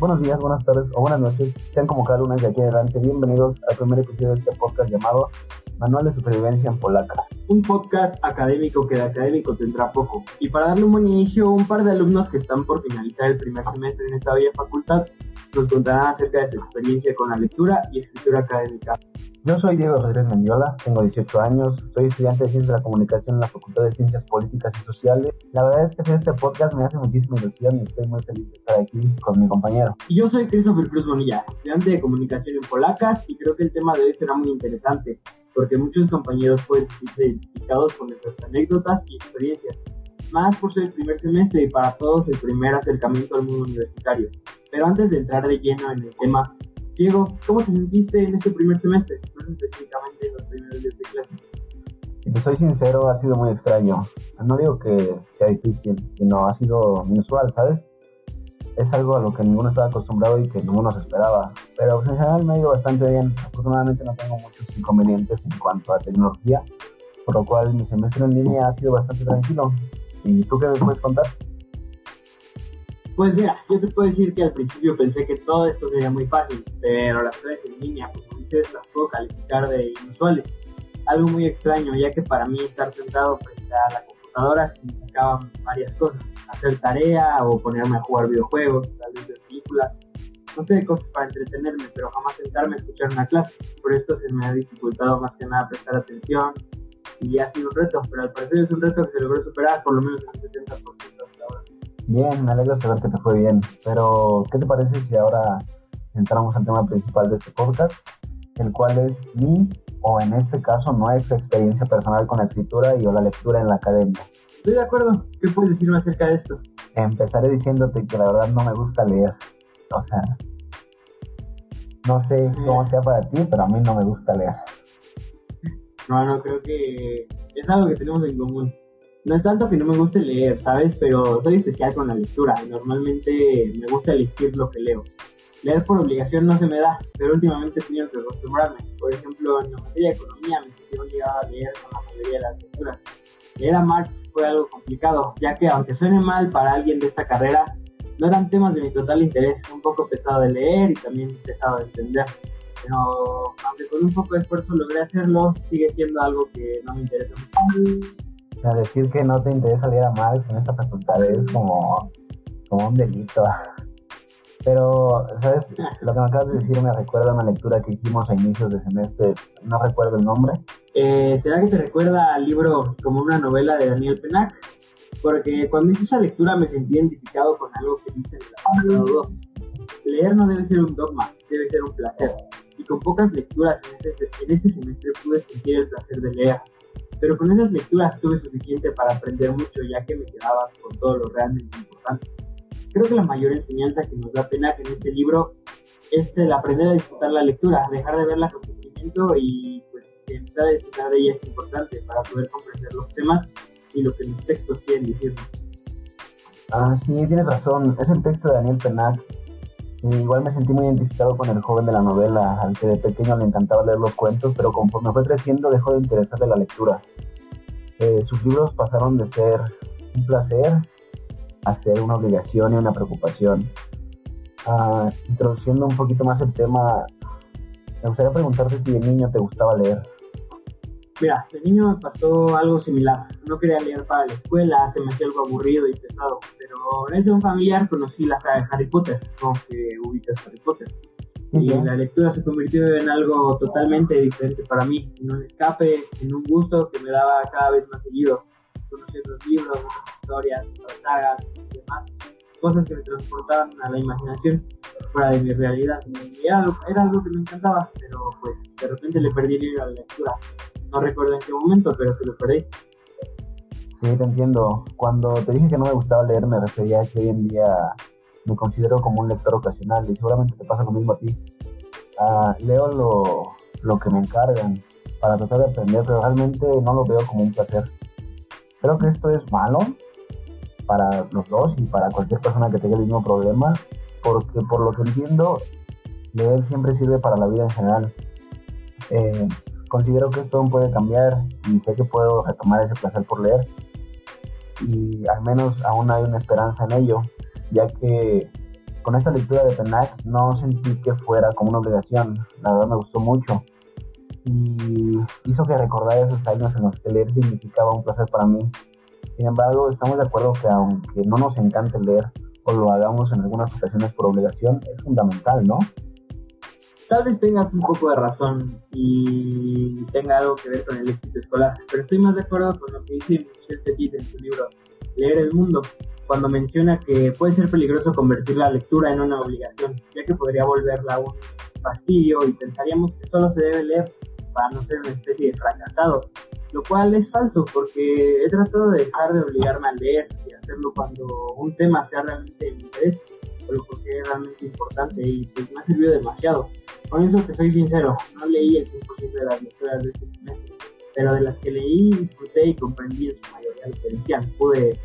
Buenos días, buenas tardes o buenas noches. Sean como cada lunes de aquí adelante bienvenidos al primer episodio de este podcast llamado Manual de Supervivencia en Polacas. Un podcast académico que de académico tendrá poco. Y para darle un buen inicio, un par de alumnos que están por finalizar el primer semestre en esta bella facultad nos contarán acerca de su experiencia con la lectura y escritura académica. Yo soy Diego Rodríguez Mendiola, tengo 18 años, soy estudiante de Ciencias de la Comunicación en la Facultad de Ciencias Políticas y Sociales. La verdad es que hacer este podcast me hace muchísima ilusión y estoy muy feliz de estar aquí con mi compañero. Y yo soy Christopher Cruz Bonilla, estudiante de Comunicación en Polacas y creo que el tema de hoy será muy interesante porque muchos compañeros pueden sentirse identificados con nuestras anécdotas y experiencias, más por ser el primer semestre y para todos el primer acercamiento al mundo universitario. Pero antes de entrar de lleno en el tema, Diego, ¿cómo te sentiste en este primer semestre? Más específicamente en los primeros días de clase. Si te soy sincero, ha sido muy extraño. No digo que sea difícil, sino ha sido inusual, ¿sabes? Es algo a lo que ninguno estaba acostumbrado y que ninguno se esperaba. Pero pues, en general me ha ido bastante bien. Afortunadamente no tengo muchos inconvenientes en cuanto a tecnología, por lo cual mi semestre en línea ha sido bastante tranquilo. ¿Y tú qué me puedes contar? Pues mira, yo te puedo decir que al principio pensé que todo esto sería muy fácil, pero las clases en línea, pues como dices, las puedo calificar de inusuales. Algo muy extraño, ya que para mí estar sentado frente a la computadora significaba varias cosas. Hacer tarea o ponerme a jugar videojuegos, tal vez ver películas, no sé, cosas para entretenerme, pero jamás sentarme a escuchar una clase. Por esto se me ha dificultado más que nada prestar atención y ha sido un reto, pero al parecer es un reto que se logró superar por lo menos en un 70% hasta ahora. Bien, me alegra saber que te fue bien, pero ¿qué te parece si ahora entramos al tema principal de este podcast, el cual es mi, o en este caso, nuestra experiencia personal con la escritura y o la lectura en la academia? Estoy de acuerdo. ¿Qué puedes decirme acerca de esto? Empezaré diciéndote que la verdad no me gusta leer. O sea, no sé cómo sea para ti, pero a mí no me gusta leer. No, no, creo que es algo que tenemos en común. No es tanto que no me guste leer, ¿sabes? Pero soy especial con la lectura. Normalmente me gusta elegir lo que leo. Leer por obligación no se me da, pero últimamente he tenido que acostumbrarme. Por ejemplo, en la materia de economía me sentí obligado a leer con la mayoría de las lecturas. Leer a Marx fue algo complicado, ya que aunque suene mal para alguien de esta carrera, no eran temas de mi total interés, un poco pesado de leer y también pesado de entender. Pero aunque con un poco de esfuerzo logré hacerlo, sigue siendo algo que no me interesa mucho. O sea, decir que no te interesa leer a Marx en esta facultad es como, como un delito. Pero, ¿sabes? Lo que me acabas de decir me recuerda a una lectura que hicimos a inicios de semestre. No recuerdo el nombre. Eh, ¿Será que te recuerda al libro como una novela de Daniel Penac? Porque cuando hice esa lectura me sentí identificado con algo que dice el apartado 2. Leer no debe ser un dogma, debe ser un placer. Y con pocas lecturas en este, en este semestre pude sentir el placer de leer. Pero con esas lecturas tuve suficiente para aprender mucho ya que me quedaba con todo lo realmente importante. Creo que la mayor enseñanza que nos da Penac en este libro es el aprender a disfrutar la lectura, dejar de verla con sufrimiento y pues empezar a disfrutar de ella es importante para poder comprender los temas y lo que los textos quieren decirnos. Ah, sí, tienes razón. Es el texto de Daniel Penac. Igual me sentí muy identificado con el joven de la novela, al que de pequeño le encantaba leer los cuentos, pero conforme fue creciendo dejó de interesarle la lectura. Eh, sus libros pasaron de ser un placer a ser una obligación y una preocupación. Ah, introduciendo un poquito más el tema, me gustaría preguntarte si de niño te gustaba leer. Mira, de niño me pasó algo similar. No quería leer para la escuela, se me hacía algo aburrido y pesado. Pero en ese un familiar conocí la saga de Harry Potter, como que ubicas Harry Potter. Y la lectura se convirtió en algo totalmente diferente para mí, en un escape, en un gusto que me daba cada vez más seguido. Conocí otros libros, otras historias, otras sagas y demás. Cosas que me transportaban a la imaginación fuera de mi realidad. Y era, algo, era algo que me encantaba, pero pues de repente le perdí el hilo a la lectura. No recuerdo en qué momento, pero que lo perdí. Sí, te entiendo. Cuando te dije que no me gustaba leer, me refería a que hoy en día me considero como un lector ocasional y seguramente te pasa lo mismo a ti. Ah, leo lo, que me encargan para tratar de aprender, pero realmente no lo veo como un placer. Creo que esto es malo para los dos y para cualquier persona que tenga el mismo problema, porque por lo que entiendo, leer siempre sirve para la vida en general. Eh, considero que esto aún puede cambiar y sé que puedo retomar ese placer por leer y al menos aún hay una esperanza en ello, ya que con esta lectura de Penac no sentí que fuera como una obligación, la verdad me gustó mucho y hizo que recordara esos años en los que leer significaba un placer para mí. Sin embargo, estamos de acuerdo que aunque no nos encante leer o lo hagamos en algunas ocasiones por obligación, es fundamental, ¿no? Tal vez tengas un poco de razón y tenga algo que ver con el éxito escolar, pero estoy más de acuerdo con lo que dice Michel Petit en su libro Leer el Mundo, cuando menciona que puede ser peligroso convertir la lectura en una obligación, ya que podría volverla un fastidio y pensaríamos que solo se debe leer para no ser una especie de fracasado, lo cual es falso porque he tratado de dejar de obligarme a leer y hacerlo cuando un tema sea realmente de interés o lo que es realmente importante y pues me ha servido demasiado. Con eso te soy sincero, no leí el 100% de las lecturas de este semestre, pero de las que leí disfruté y comprendí en su mayoría lo que decían, pude,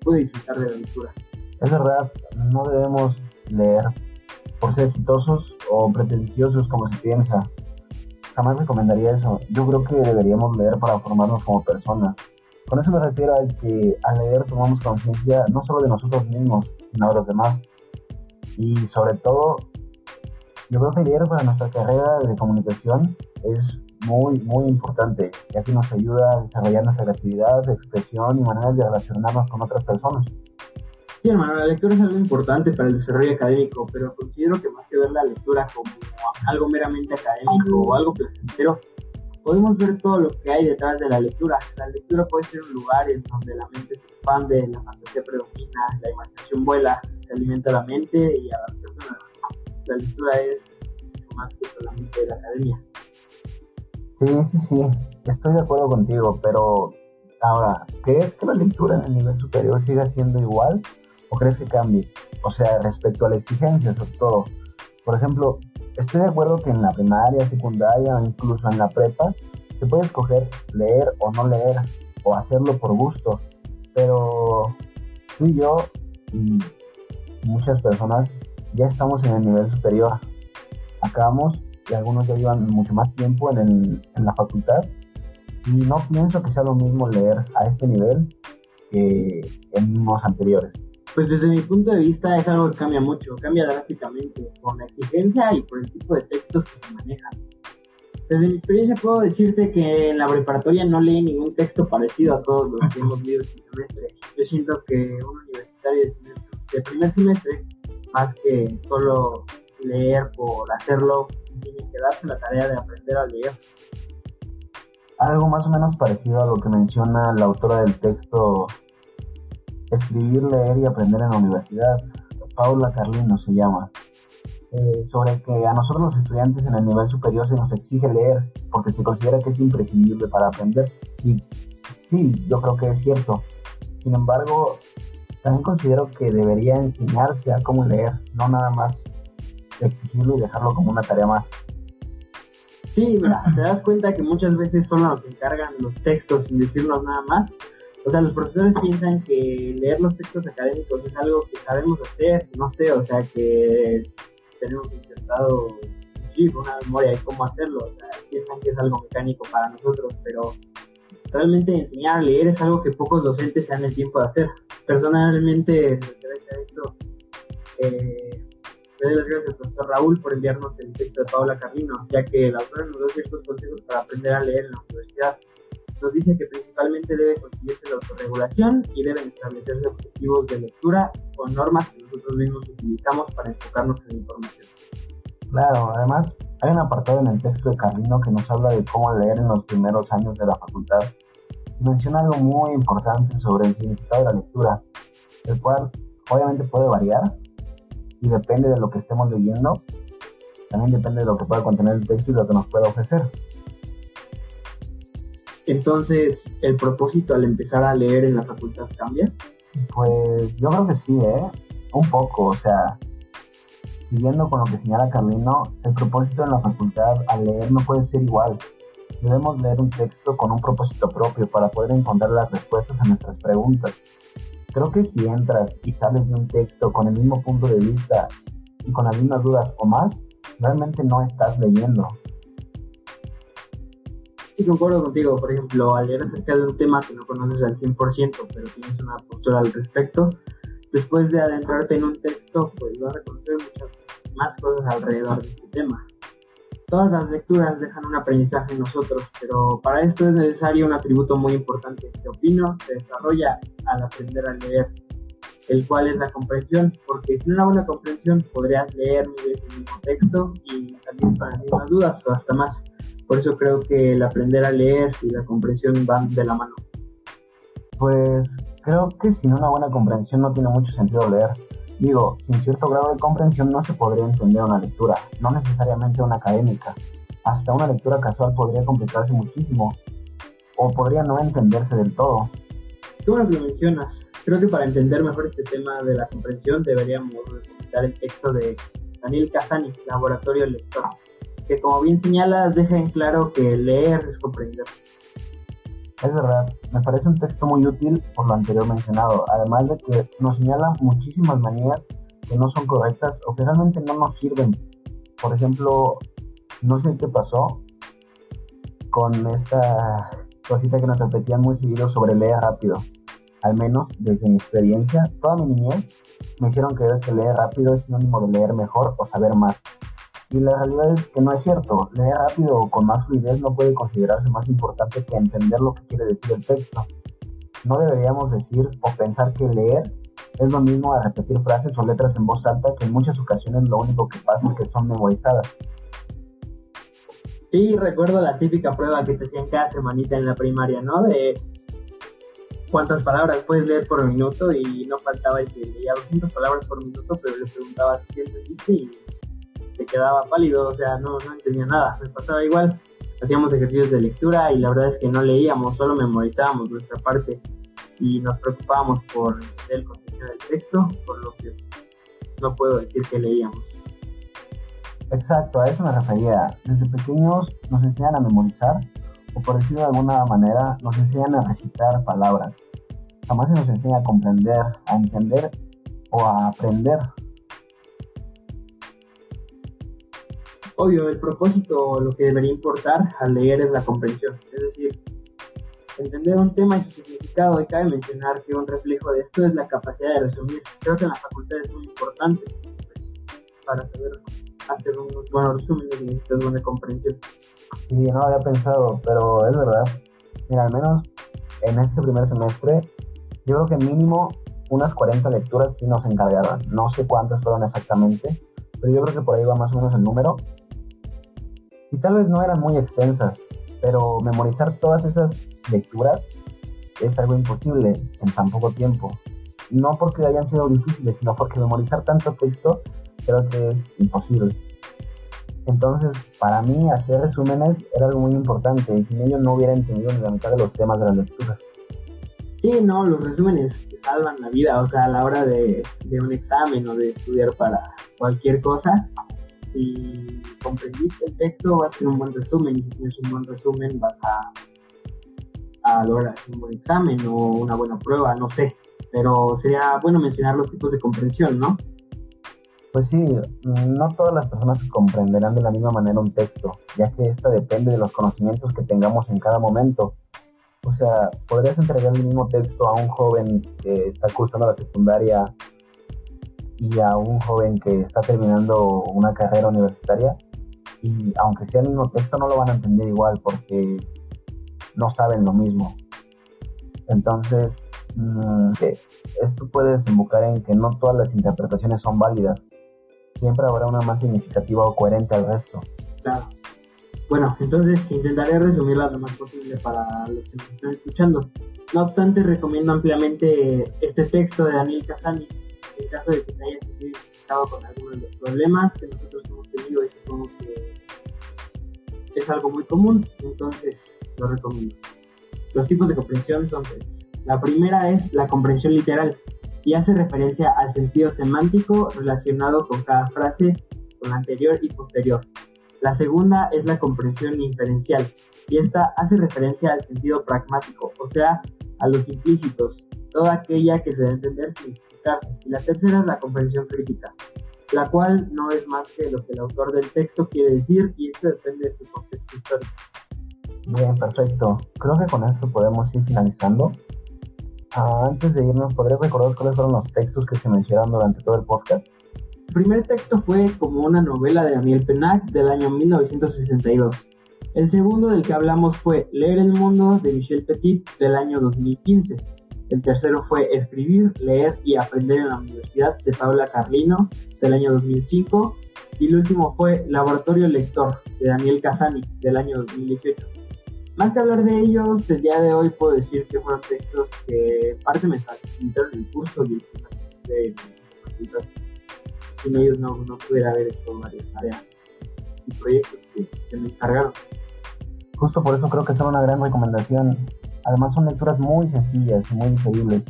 pude disfrutar de la lectura. Es verdad, no debemos leer por ser exitosos o pretenciosos como se piensa jamás recomendaría eso. Yo creo que deberíamos leer para formarnos como personas. Con eso me refiero a que al leer tomamos conciencia no solo de nosotros mismos, sino de los demás. Y sobre todo, yo creo que leer para nuestra carrera de comunicación es muy, muy importante, ya que nos ayuda a desarrollar nuestra creatividad, expresión y maneras de relacionarnos con otras personas. Sí, hermano, la lectura es algo importante para el desarrollo académico, pero considero que más que ver la lectura como algo meramente académico o algo placentero, podemos ver todo lo que hay detrás de la lectura. La lectura puede ser un lugar en donde la mente se expande, la fantasía predomina, la imaginación vuela, se alimenta la mente y a las personas. La lectura es más que solamente la academia. Sí, sí, sí, estoy de acuerdo contigo, pero ahora, ¿crees que la lectura en el nivel superior siga siendo igual ¿O crees que cambie? O sea, respecto a la exigencia, sobre todo. Por ejemplo, estoy de acuerdo que en la primaria, secundaria o incluso en la prepa se puede escoger leer o no leer o hacerlo por gusto. Pero tú y yo y muchas personas ya estamos en el nivel superior. Acabamos y algunos ya llevan mucho más tiempo en, en la facultad y no pienso que sea lo mismo leer a este nivel que en unos anteriores. Pues desde mi punto de vista es algo que cambia mucho, cambia drásticamente por la exigencia y por el tipo de textos que se manejan. Desde mi experiencia puedo decirte que en la preparatoria no leí ningún texto parecido a todos los que hemos leído este semestre. Yo siento que un universitario de, primer semestre, más que solo leer por hacerlo, tiene que darse la tarea de aprender a leer. Algo más o menos parecido a lo que menciona la autora del texto Escribir, leer y aprender en la universidad. Paula Carlino se llama. Eh, sobre que a nosotros los estudiantes en el nivel superior se nos exige leer porque se considera que es imprescindible para aprender. Y sí, yo creo que es cierto. Sin embargo, también considero que debería enseñarse a cómo leer, no nada más exigirlo y dejarlo como una tarea más. Sí, mira, te das cuenta que muchas veces son los que encargan los textos sin decirnos nada más o sea, los profesores piensan que leer los textos académicos es algo que sabemos hacer, no sé, o sea, que tenemos intentado una memoria de cómo hacerlo, o sea, piensan que es algo mecánico para nosotros, pero realmente enseñar a leer es algo que pocos docentes se dan el tiempo de hacer. Personalmente, gracias a esto, eh, le doy las gracias al profesor Raúl por enviarnos el texto de Paula Carlino, ya que la autora nos dio ciertos consejos para aprender a leer en la universidad nos dice que principalmente debe conseguirse la autorregulación y deben establecerse objetivos de lectura o normas que nosotros mismos utilizamos para enfocarnos en la información. Claro, además hay un apartado en el texto de Carlino que nos habla de cómo leer en los primeros años de la facultad. Menciona algo muy importante sobre el significado de la lectura, el cual obviamente puede variar y depende de lo que estemos leyendo, también depende de lo que pueda contener el texto y lo que nos pueda ofrecer. Entonces, ¿el propósito al empezar a leer en la facultad cambia? Pues yo creo que sí, ¿eh? Un poco, o sea, siguiendo con lo que señala Camino, el propósito en la facultad al leer no puede ser igual. Debemos leer un texto con un propósito propio para poder encontrar las respuestas a nuestras preguntas. Creo que si entras y sales de un texto con el mismo punto de vista y con las mismas dudas o más, realmente no estás leyendo, Sí, concuerdo contigo. Por ejemplo, al leer acerca de un tema que no conoces al 100%, pero tienes una postura al respecto, después de adentrarte en un texto, pues vas a conocer muchas más cosas alrededor de este tema. Todas las lecturas dejan un aprendizaje en nosotros, pero para esto es necesario un atributo muy importante que opino se desarrolla al aprender a leer, el cual es la comprensión, porque sin una buena comprensión podrías leer el mismo texto y salir las mismas dudas o hasta más. Por eso creo que el aprender a leer y la comprensión van de la mano. Pues creo que sin una buena comprensión no tiene mucho sentido leer. Digo, sin cierto grado de comprensión no se podría entender una lectura, no necesariamente una académica. Hasta una lectura casual podría complicarse muchísimo, o podría no entenderse del todo. Que lo mencionas. Creo que para entender mejor este tema de la comprensión deberíamos visitar el texto de Daniel Casani, Laboratorio Lector, como bien señalas deja en claro que leer es comprender. Es verdad, me parece un texto muy útil por lo anterior mencionado, además de que nos señala muchísimas manías que no son correctas o que realmente no nos sirven. Por ejemplo, no sé qué pasó con esta cosita que nos repetían muy seguido sobre leer rápido. Al menos desde mi experiencia, toda mi niñez me hicieron creer que leer rápido es sinónimo de leer mejor o saber más. Y la realidad es que no es cierto. Leer rápido o con más fluidez no puede considerarse más importante que entender lo que quiere decir el texto. No deberíamos decir o pensar que leer es lo mismo a repetir frases o letras en voz alta que en muchas ocasiones lo único que pasa es que son memorizadas. Sí, recuerdo la típica prueba que te hacían cada semanita en la primaria, ¿no? De cuántas palabras puedes leer por minuto y no faltaba el que leía 200 palabras por minuto, pero le preguntaba qué entendiste y quedaba pálido, o sea, no, no entendía nada, me pasaba igual. Hacíamos ejercicios de lectura y la verdad es que no leíamos, solo memorizábamos nuestra parte y nos preocupábamos por el contenido del texto, por lo que no puedo decir que leíamos. Exacto, a eso me refería. Desde pequeños nos enseñan a memorizar, o por decirlo de alguna manera, nos enseñan a recitar palabras. Jamás se nos enseña a comprender, a entender o a aprender. Obvio, el propósito, lo que debería importar al leer es la comprensión. Es decir, entender un tema y su significado. Y cabe mencionar que un reflejo de esto es la capacidad de resumir. Creo que en la facultad es muy importante pues, para saber hacer unos buenos resúmenes y necesitas buena comprensión. Sí, no había pensado, pero es verdad. Mira, al menos en este primer semestre, yo creo que mínimo unas 40 lecturas sí nos encargaron. No sé cuántas fueron exactamente, pero yo creo que por ahí va más o menos el número. Y tal vez no eran muy extensas, pero memorizar todas esas lecturas es algo imposible en tan poco tiempo. No porque hayan sido difíciles, sino porque memorizar tanto texto creo que es imposible. Entonces, para mí, hacer resúmenes era algo muy importante y sin ello no hubiera entendido ni la mitad de los temas de las lecturas. Sí, no, los resúmenes salvan la vida, o sea, a la hora de, de un examen o de estudiar para cualquier cosa, si comprendiste el texto vas a hacer un buen resumen y si tienes un buen resumen vas a, a lograr un buen examen o una buena prueba, no sé, pero sería bueno mencionar los tipos de comprensión, ¿no? Pues sí, no todas las personas comprenderán de la misma manera un texto, ya que esto depende de los conocimientos que tengamos en cada momento. O sea, podrías entregar el mismo texto a un joven que está cursando la secundaria y a un joven que está terminando una carrera universitaria y aunque sea el mismo texto no lo van a entender igual porque no saben lo mismo. Entonces, mm, esto puede desembocar en que no todas las interpretaciones son válidas siempre habrá una más significativa o coherente al resto. Claro. Bueno, entonces intentaré resumirla lo más posible para los que nos están escuchando. No obstante, recomiendo ampliamente este texto de Daniel Casani en caso de que te hayas con alguno de los problemas que nosotros hemos tenido y que es algo muy común, entonces lo recomiendo. Los tipos de comprensión tres. La primera es la comprensión literal, y hace referencia al sentido semántico relacionado con cada frase, con la anterior y posterior. La segunda es la comprensión inferencial, y esta hace referencia al sentido pragmático, o sea, a los implícitos, toda aquella que se debe entender sin Y la tercera es la comprensión crítica, la cual no es más que lo que el autor del texto quiere decir, y esto depende de su contexto histórico. Bien, perfecto. Creo que con esto podemos ir finalizando. Ah, antes de irnos, ¿podrías recordar cuáles fueron los textos que se mencionaron durante todo el podcast? El primer texto fue como una novela de Daniel Pennac del año 1962. El segundo del que hablamos fue Leer el Mundo de Michel Petit del año 2015. El tercero fue Escribir, Leer y Aprender en la Universidad de Paula Carlino del año 2005. Y el último fue Laboratorio Lector de Daniel Casani del año 2018. Más que hablar de ellos, el día de hoy puedo decir que fueron textos que parte me facilitaron el curso y de sin ellos no, no pudiera haber hecho varias tareas y proyectos que, me encargaron. Justo por eso creo que son una gran recomendación. Además son lecturas muy sencillas y muy digeribles.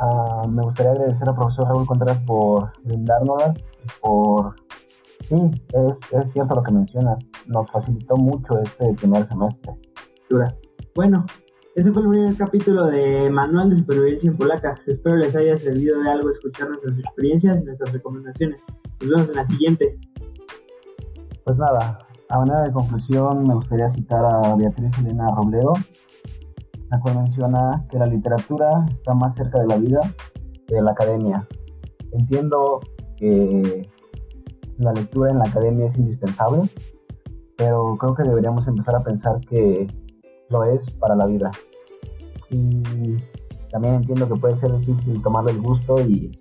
Ah, me gustaría agradecer al profesor Raúl Contreras por brindárnoslas, por... Sí, es, es cierto lo que mencionas, nos facilitó mucho este primer semestre. Bueno, este fue el primer capítulo de Manual de Supervivencia en Polacas. Espero les haya servido de algo escuchar nuestras experiencias y nuestras recomendaciones. Nos vemos en la siguiente. Pues nada, a manera de conclusión me gustaría citar a Beatriz Elena Robledo, la cual menciona que la literatura está más cerca de la vida que de la academia. Entiendo que la lectura en la academia es indispensable, pero creo que deberíamos empezar a pensar que lo es para la vida. Y también entiendo que puede ser difícil tomarle el gusto y,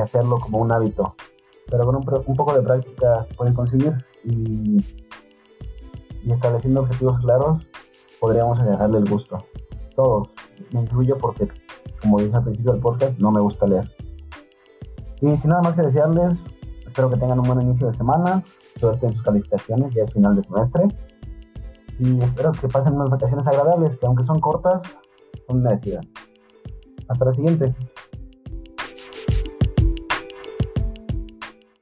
hacerlo como un hábito, pero con un, poco de práctica se puede conseguir y, estableciendo objetivos claros podríamos agarrarle el gusto. Todos, me incluyo porque, como dije al principio del podcast, no me gusta leer. Y sin nada más que desearles, espero que tengan un buen inicio de semana, suerte en sus calificaciones, ya es final de semestre y espero que pasen unas vacaciones agradables, que aunque son cortas, son merecidas. Hasta la siguiente.